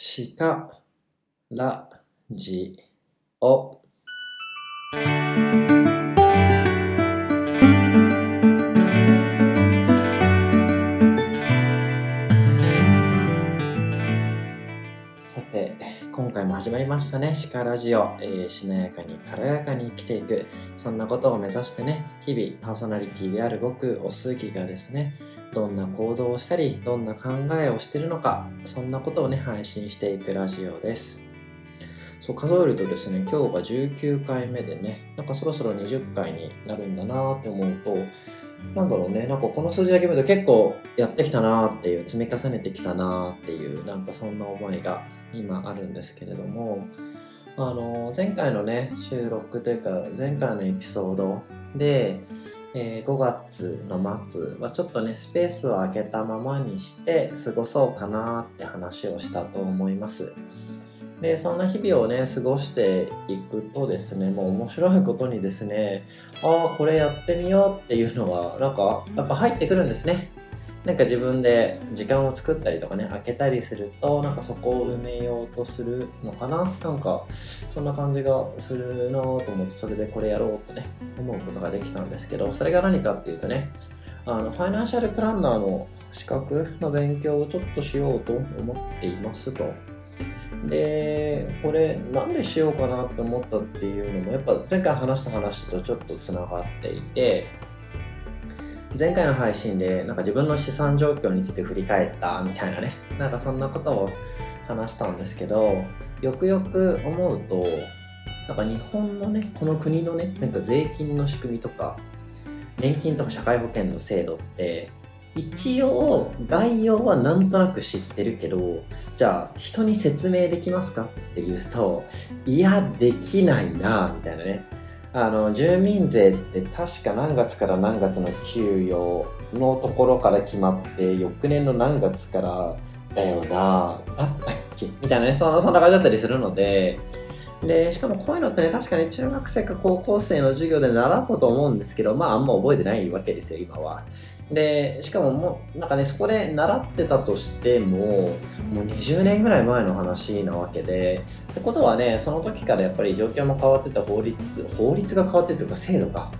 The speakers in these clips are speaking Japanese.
しからじお。さて、今回も始まりましたね、シカラジオ、えーしなやかに軽やかに生きていく、そんなことを目指してね、日々パーソナリティである僕、おすぎがですね、どんな行動をしたり、どんな考えをしているのか、そんなことをね、配信していくラジオです。そう数えるとですね、今日が19回目でね、なんかそろそろ20回になるんだなって思うと、なんだろうね、なんかこの数字だけ見ると結構やってきたなっていう、積み重ねてきたなっていう、なんかそんな思いが今あるんですけれども、あの、前回のね、収録というか、前回のエピソードで、えー5月の末はちょっとね、スペースを空けたままにして過ごそうかなって話をしたと思います。でそんな日々をね過ごしていくとですねもう面白いことにですねああこれやってみようっていうのはなんかやっぱ入ってくるんですねなんか自分で時間を作ったりとかね開けたりするとなんかそこを埋めようとするのかな？なんかそんな感じがするなと思ってそれでこれやろうとね思うことができたんですけどそれが何かっていうとねあのファイナンシャルプランナーの資格の勉強をちょっとしようと思っていますと。でこれなんでしようかなって思ったっていうのもやっぱ前回話した話とちょっとつながっていて前回の配信でなんか自分の資産状況について振り返ったみたいなね。なんかそんなことを話したんですけどよくよく思うとなんか日本のねこの国のねなんか税金の仕組みとか年金とか社会保険の制度って一応概要はなんとなく知ってるけどじゃあ人に説明できますかっていうといやできないなみたいなね。あの住民税って確か何月から何月の給与のところから決まって翌年の何月からだよなだったっけ？みたいなねそんなそんな感じだったりするのででしかもこういうのってね確かに中学生か高校生の授業で習ったと思うんですけどまああんま覚えてないわけですよ今は。でしかももうなんかねそこで習ってたとしてももう20年ぐらい前の話なわけでってことはねその時からやっぱり状況も変わってた法律法律が変わってるというか制度か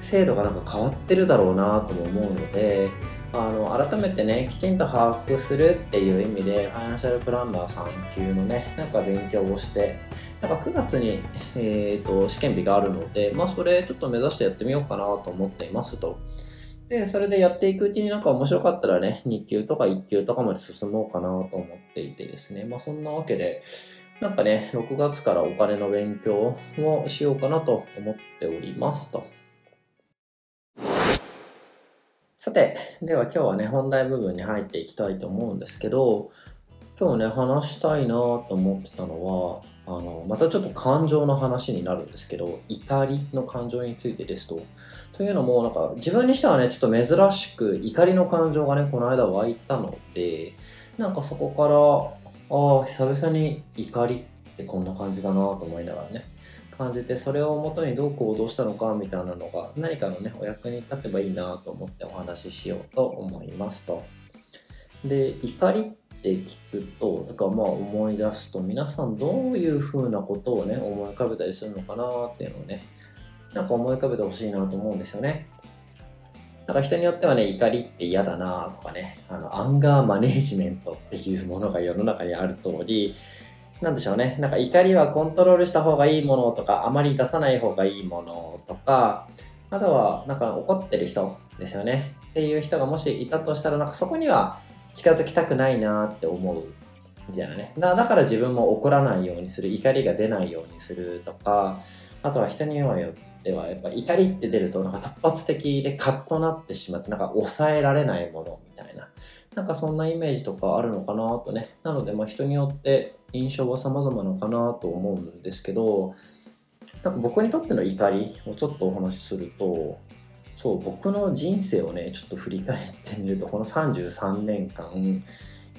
制度がなんか変わってるだろうなとも思うのであの改めてねきちんと把握するっていう意味でファイナンシャルプランナーさん級のねなんか勉強をしてなんか9月に、えー、と試験日があるのでまあそれちょっと目指してやってみようかなと思っていますと。で、それでやっていくうちになんか面白かったらね、2級とか1級とかまで進もうかなと思っていてですね。まあそんなわけで、なんかね、6月からお金の勉強をしようかなと思っておりますと。さて、では今日はね、本題部分に入っていきたいと思うんですけど、今日ね、話したいなと思ってたのは、あの、またちょっと感情の話になるんですけど、怒りの感情についてですと、というのも、なんか自分にしてはね、ちょっと珍しく怒りの感情がね、この間湧いたので、なんかそこから、ああ、久々に怒りってこんな感じだなと思いながらね、感じて、それをもとにどう行動したのかみたいなのが、何かのね、お役に立てばいいなと思ってお話ししようと思いますと。で、怒りって聞くと、だかまあ思い出すと、皆さんどういうふうなことをね、思い浮かべたりするのかなっていうのをね、なんか思い浮かべてほしいなと思うんですよね。なんか人によってはね、怒りって嫌だなとかね、あの、アンガーマネージメントっていうものが世の中にある通り、なんでしょうね、なんか怒りはコントロールした方がいいものとか、あまり出さない方がいいものとか、あとは、なんか怒ってる人ですよね。っていう人がもしいたとしたら、なんかそこには近づきたくないなって思うみたいなね。だだから自分も怒らないようにする、怒りが出ないようにするとか、あとは人によってではやっぱ怒りって出るとなんか突発的でカッとなってしまってなんか抑えられないものみたいな。なんかそんなイメージとかあるのかなとね。なのでま人によって印象は様々なのかなと思うんですけどなんか僕にとっての怒りをちょっとお話しするとそう僕の人生をねちょっと振り返ってみるとこの33年間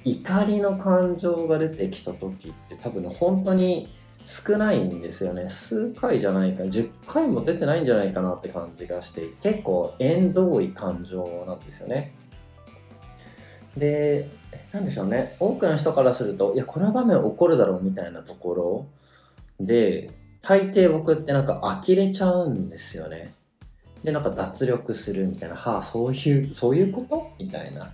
怒りの感情が出てきた時って多分ね本当に少ないんですよね数回じゃないか10回も出てないんじゃないかなって感じがして結構縁遠い感情なんですよねで、なんでしょうね、多くの人からすると、いや、この場面起こるだろうみたいなところで、大抵僕ってなんか呆れちゃうんですよね。で、なんか脱力するみたいな、はあ、そういう、そういうこと？みたいな。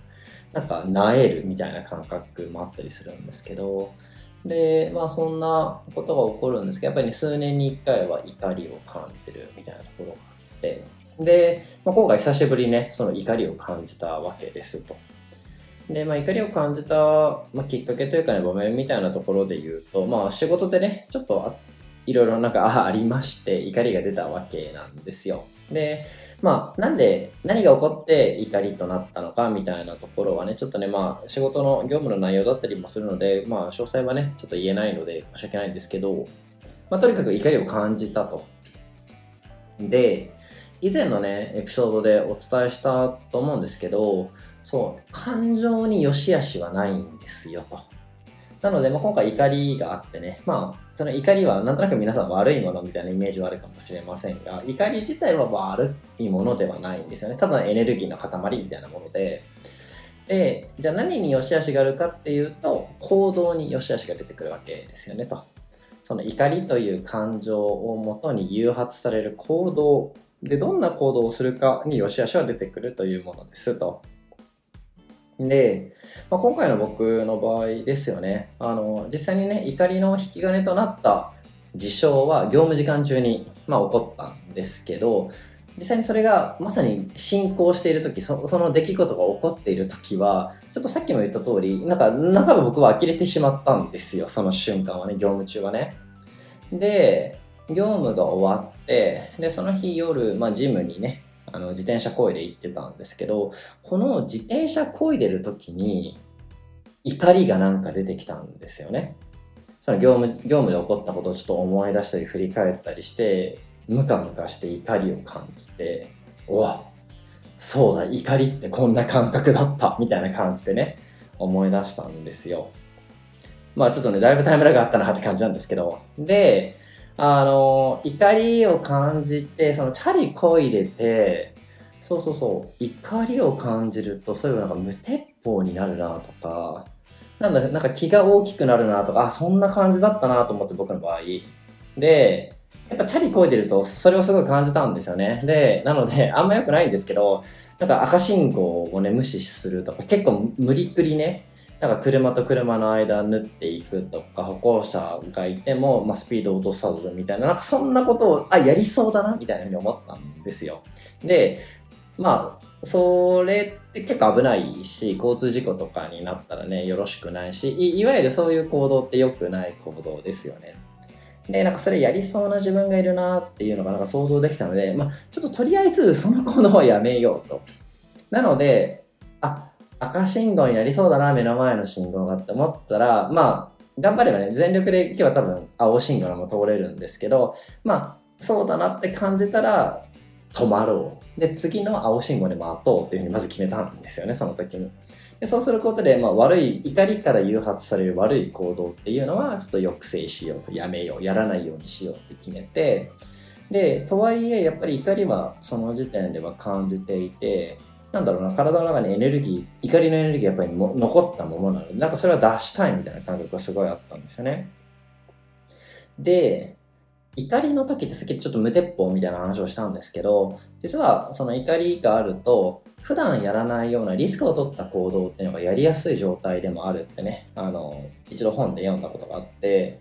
なんか、なえるみたいな感覚もあったりするんですけど、で、まあそんなことが起こるんですけど、やっぱり、数年に1回は怒りを感じるみたいなところがあって、で、まあ、今回久しぶりにね、その怒りを感じたわけですと。で、まあ、怒りを感じた、まあ、きっかけというかね、場面みたいなところで言うと、まあ、仕事でね、ちょっといろいろなんかありまして、怒りが出たわけなんですよ。で、まあ、なんで、何が起こって怒りとなったのかみたいなところはね、ちょっとね、まあ、仕事の業務の内容だったりもするので、まあ、詳細はね、ちょっと言えないので申し訳ないんですけど、まあ、とにかく怒りを感じたと。で、以前のね、エピソードでお伝えしたと思うんですけど、そう、感情に良し悪しはないんですよと。なので、まあ、今回怒りがあってね、まあ、その怒りはなんとなく皆さん悪いものみたいなイメージはあるかもしれませんが、怒り自体は悪いものではないんですよね。ただエネルギーの塊みたいなもので、で、じゃあ何に良し悪しがあるかっていうと、行動に良し悪しが出てくるわけですよねと。その怒りという感情をもとに誘発される行動で、どんな行動をするかに良し悪しは出てくるというものですと。で、まあ、今回の僕の場合ですよね、あの、実際にね、怒りの引き金となった事象は業務時間中に、まあ、起こったんですけど、実際にそれがまさに進行している時その出来事が起こっている時はちょっとさっきも言った通りなんか中で僕は呆れてしまったんですよ。その瞬間はね業務中はね。で業務が終わってでその日夜、まあ、ジムにねあの自転車こいで行ってたんですけどこの自転車こいでる時に怒りがなんか出てきたんですよね。その業務業務で起こったことをちょっと思い出したり振り返ったりしてムカムカして怒りを感じておわそうだ怒りってこんな感覚だったみたいな感じでね思い出したんですよ。まあちょっとねだいぶタイムラグあったなって感じなんですけど。であの、怒りを感じて、そのチャリこいでて、そうそうそう、怒りを感じると、そういえばなんか無鉄砲になるなとか、なんだ、なんか気が大きくなるなとか、あ、そんな感じだったなと思って僕の場合。で、やっぱチャリこいでると、それをすごい感じたんですよね。で、なので、あんま良くないんですけど、なんか赤信号をね、無視するとか、結構無理くりね、なんか車と車の間縫っていくとか歩行者がいても、まあ、スピード落とさずみたいななんかそんなことをあやりそうだなみたいなふうに思ったんですよ。でまあそれって結構危ないし交通事故とかになったらねよろしくないしいわゆるそういう行動って良くない行動ですよね。で、なんかそれやりそうな自分がいるなっていうのがなんか想像できたので、まあ、ちょっととりあえずその行動はやめようと。なので、あ、赤信号になりそうだな、目の前の信号がって思ったら、まあ、頑張ればね、全力で今日は多分青信号のも通れるんですけど、まあ、そうだなって感じたら、止まろう。で、次の青信号で待とうっていうふうにまず決めたんですよね、その時に。でそうすることで、まあ、悪い、怒りから誘発される悪い行動っていうのは、ちょっと抑制しようと、やめよう、やらないようにしようって決めて、で、とはいえ、やっぱり怒りはその時点では感じていて、なんだろうな、体の中にエネルギー、怒りのエネルギーやっぱりも残ったものなので、なんかそれは出したいみたいな感覚がすごいあったんですよね。で、怒りの時ってさっきちょっと無鉄砲みたいな話をしたんですけど、実はその怒りがあると、普段やらないようなリスクを取った行動っていうのがやりやすい状態でもあるってね、あの、一度本で読んだことがあって、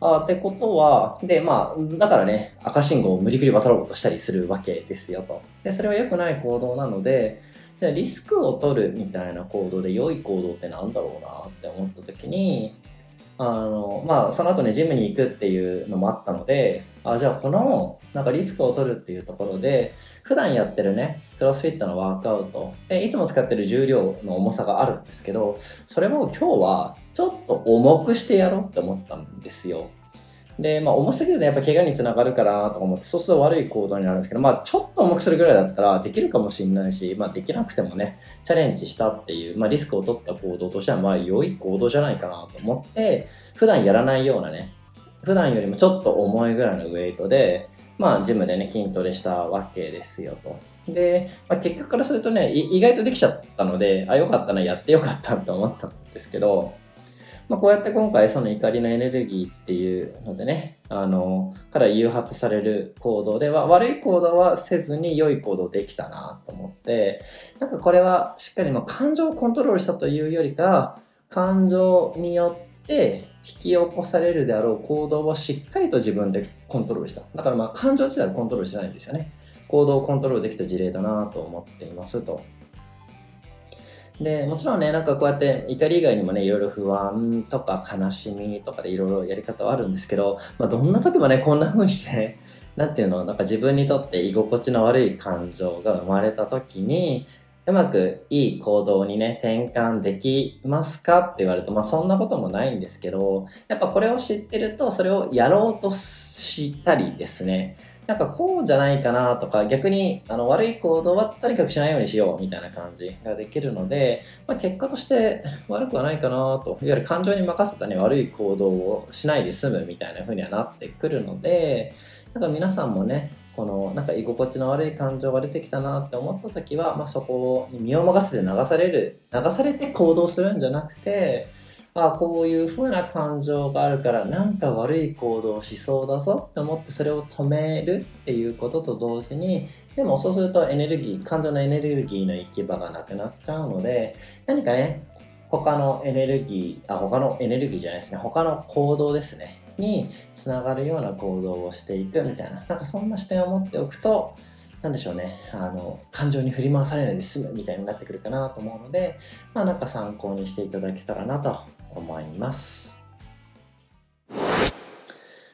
あってことは、で、まあ、だからね、赤信号を無理くり渡ろうとしたりするわけですよと。で、それは良くない行動なので、じゃリスクを取るみたいな行動で良い行動ってなんだろうなって思った時に、あの、まあ、その後ね、ジムに行くっていうのもあったので、あ、じゃあこの、なんかリスクを取るっていうところで、普段やってるね、クロスフィットのワークアウト、でいつも使ってる重量の重さがあるんですけど、それを今日はちょっと重くしてやろうって思ったんですよ。で、まあ、重すぎるとやっぱ怪我につながるかなとか思って、そうすると悪い行動になるんですけど、まあ、ちょっと重くするぐらいだったらできるかもしれないし、まあ、できなくてもね、チャレンジしたっていう、まあ、リスクを取った行動としては、まあ、良い行動じゃないかなと思って、普段やらないようなね、普段よりもちょっと重いぐらいのウェイトで、まあ、ジムでね、筋トレしたわけですよと。で、まあ、結局からするとね、意外とできちゃったので、あ、よかったな、やってよかったと思ったんですけど、まあ、こうやって今回その怒りのエネルギーっていうのでね、あの、から誘発される行動では、悪い行動はせずに良い行動できたなと思って、なんかこれはしっかりま感情をコントロールしたというよりか、感情によって引き起こされるであろう行動をしっかりと自分でコントロールした。だからまあ感情自体はコントロールしてないんですよね。行動をコントロールできた事例だなと思っていますと。で、もちろんね、なんかこうやって怒り以外にもね、いろいろ不安とか悲しみとかでいろいろやり方はあるんですけど、まあどんな時もね、こんな風にして なんていうの、なんか自分にとって居心地の悪い感情が生まれた時に、うまくいい行動にね、転換できますかって言われると、まあそんなこともないんですけど、やっぱこれを知ってると、それをやろうとしたりですね、なんかこうじゃないかなとか、逆にあの悪い行動はとにかくしないようにしようみたいな感じができるので、まあ、結果として悪くはないかなと、いわゆる感情に任せたね、悪い行動をしないで済むみたいな風にはなってくるので、なんか皆さんもね、このなんか居心地の悪い感情が出てきたなって思った時は、まあ、そこに身を任せて流される流されて行動するんじゃなくてあこういう風な感情があるからなんか悪い行動をしそうだぞって思ってそれを止めるっていうことと同時にでもそうするとエネルギー感情のエネルギーの行き場がなくなっちゃうので何かね他のエネルギーあ他のエネルギーじゃないですね他の行動ですねにつながるような行動をしていくみたいななんかそんな視点を持っておくと何でしょうねあの感情に振り回されないで済むみたいになってくるかなと思うのでまあなんか参考にしていただけたらなと思います。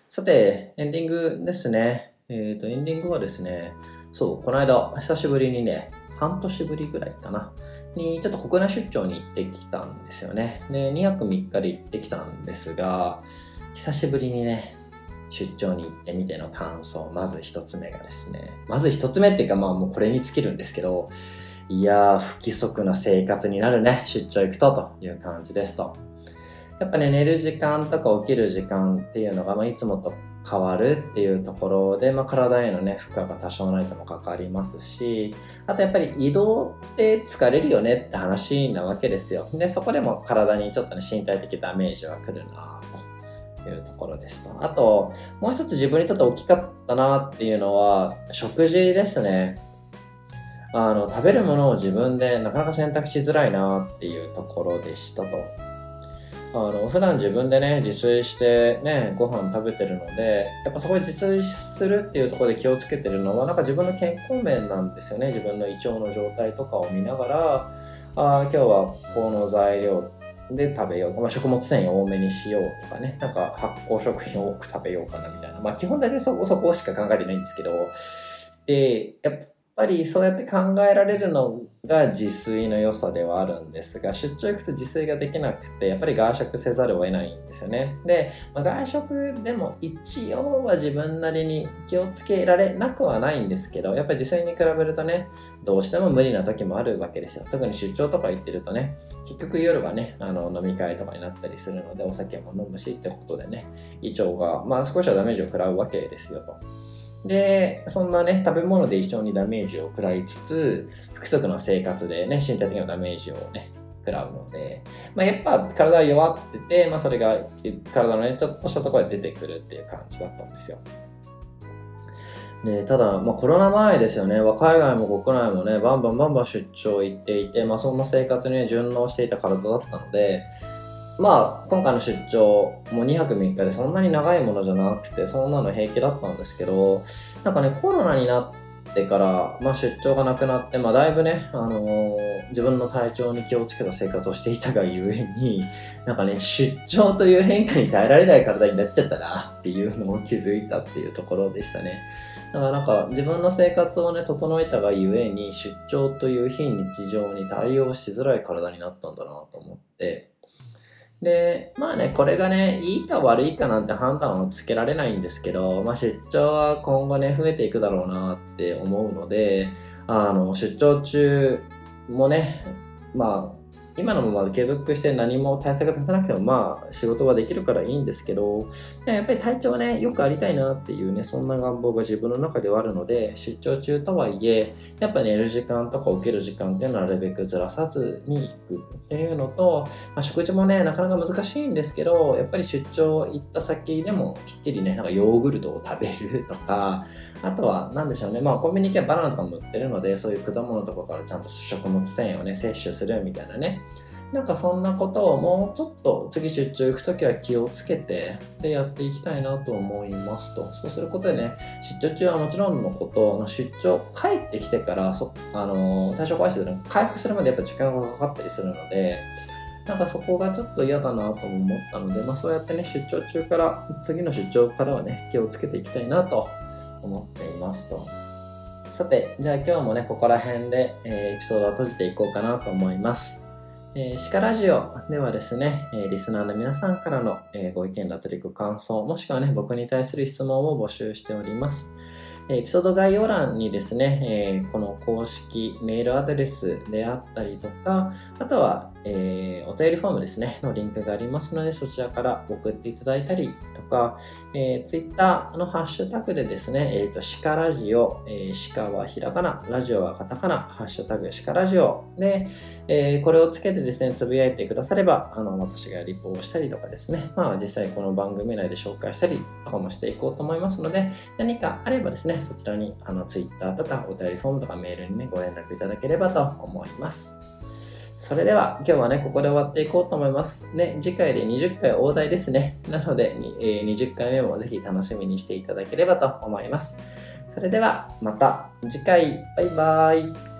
さて、エンディングですね。えっ、ー、と、エンディングはですね、そう、この間、久しぶりにね、半年ぶりぐらいかな、に、ちょっと国内出張に行ってきたんですよね。で、2泊3日で行ってきたんですが、久しぶりにね、出張に行ってみての感想、まず1つ目がですね、まず1つ目っていうか、まあもうこれに尽きるんですけど、いやー、不規則な生活になるね、出張行くとという感じですと。やっぱね、寝る時間とか起きる時間っていうのが、まあ、いつもと変わるっていうところで、まあ、体へのね、負荷が多少ないともかかりますし、あとやっぱり移動って疲れるよねって話なわけですよ。で、そこでも体にちょっとね、身体的ダメージは来るなというところですと。あと、もう一つ自分にとって大きかったなっていうのは、食事ですね。あの、食べるものを自分でなかなか選択しづらいなっていうところでしたと。あの普段自分でね自炊してねご飯食べてるのでやっぱそこで自炊するっていうところで気をつけてるのはなんか自分の健康面なんですよね。自分の胃腸の状態とかを見ながらあ今日はこの材料で食べよう、まあ、食物繊維多めにしようとかね。なんか発酵食品多く食べようかなみたいな。まあ基本的にそこそこしか考えてないんですけど。でやっぱぱりそうやって考えられるのが自炊の良さではあるんですが出張行くと自炊ができなくてやっぱり外食せざるを得ないんですよね。で、まあ、外食でも一応は自分なりに気をつけられなくはないんですけどやっぱり自炊に比べるとねどうしても無理な時もあるわけですよ。特に出張とか行ってるとね結局夜はねあの飲み会とかになったりするのでお酒も飲むしってことでね胃腸がまあ少しはダメージを食らうわけですよと。で、そんなね、食べ物で一緒にダメージを食らいつつ、不規則な生活でね、身体的なダメージをね、食らうので、まあ、やっぱ体は弱ってて、まあ、それが体のね、ちょっとしたところで出てくるっていう感じだったんですよ。でただ、まあ、コロナ前ですよね、海外も国内もね、バンバンバンバン出張行っていて、まあ、そんな生活に、ね、順応していた体だったので、まあ、今回の出張も2泊3日でそんなに長いものじゃなくて、そんなの平気だったんですけど、なんかね、コロナになってから、まあ、出張がなくなって、まあ、だいぶね、あのー、自分の体調に気をつけた生活をしていたがゆえに、なんかね、出張という変化に耐えられない体になっちゃったなっていうのを気づいたっていうところでしたね。だからなんか自分の生活をね、整えたがゆえに、出張という非日常に対応しづらい体になったんだなと思って、で、まあね、これがね、いいか悪いかなんて判断はつけられないんですけど、まあ出張は今後ね、増えていくだろうなって思うので、あの、出張中もね、まあ、今のまま継続して何も対策立てなくてもまあ仕事はできるからいいんですけどやっぱり体調はねよくありたいなっていうねそんな願望が自分の中ではあるので出張中とはいえやっぱ寝る時間とか起きる時間っていうのはなるべくずらさずに行くっていうのと、まあ、食事もねなかなか難しいんですけどやっぱり出張行った先でもきっちりねなんかヨーグルトを食べるとかあとは何でしょうね。まあコンビニ系バナナとかも売ってるのでそういう果物とかからちゃんと食物繊維をね摂取するみたいなね。なんかそんなことをもうちょっと次出張行くときは気をつけてでやっていきたいなと思いますと。そうすることでね出張中はもちろんのこと出張帰ってきてからそあの対象回数で回復するまでやっぱ時間がかかったりするのでなんかそこがちょっと嫌だなと思ったので、まあ、そうやってね出張中から次の出張からはね気をつけていきたいなと思っていますと。さて、じゃあ今日もね、ここら辺で、えー、エピソードを閉じていこうかなと思います。えー、シカラジオではですね、えー、リスナーの皆さんからの、えー、ご意見だったりご感想、もしくはね、僕に対する質問を募集しております。エピソード概要欄にですね、えー、この公式メールアドレスであったりとか、あとは、えー、お便りフォームですね、のリンクがありますので、そちらから送っていただいたりとか、えー、Twitter のハッシュタグでですね、えっ、ー、と、シカラジオ、えー、カはひらがな、ラジオはカタカナ、ハッシュタグシカラジオで、えー、これをつけてですね、つぶやいてくだされば、あの、私がリポをしたりとかですね、まあ、実際この番組内で紹介したりとかもしていこうと思いますので、何かあればですね、そちらに、あの、Twitter とかお便りフォームとかメールにね、ご連絡いただければと思います。それでは今日はね、ここで終わっていこうと思います。ね、次回で20回大台ですね。なので、え、20回目もぜひ楽しみにしていただければと思います。それではまた次回、バイバーイ。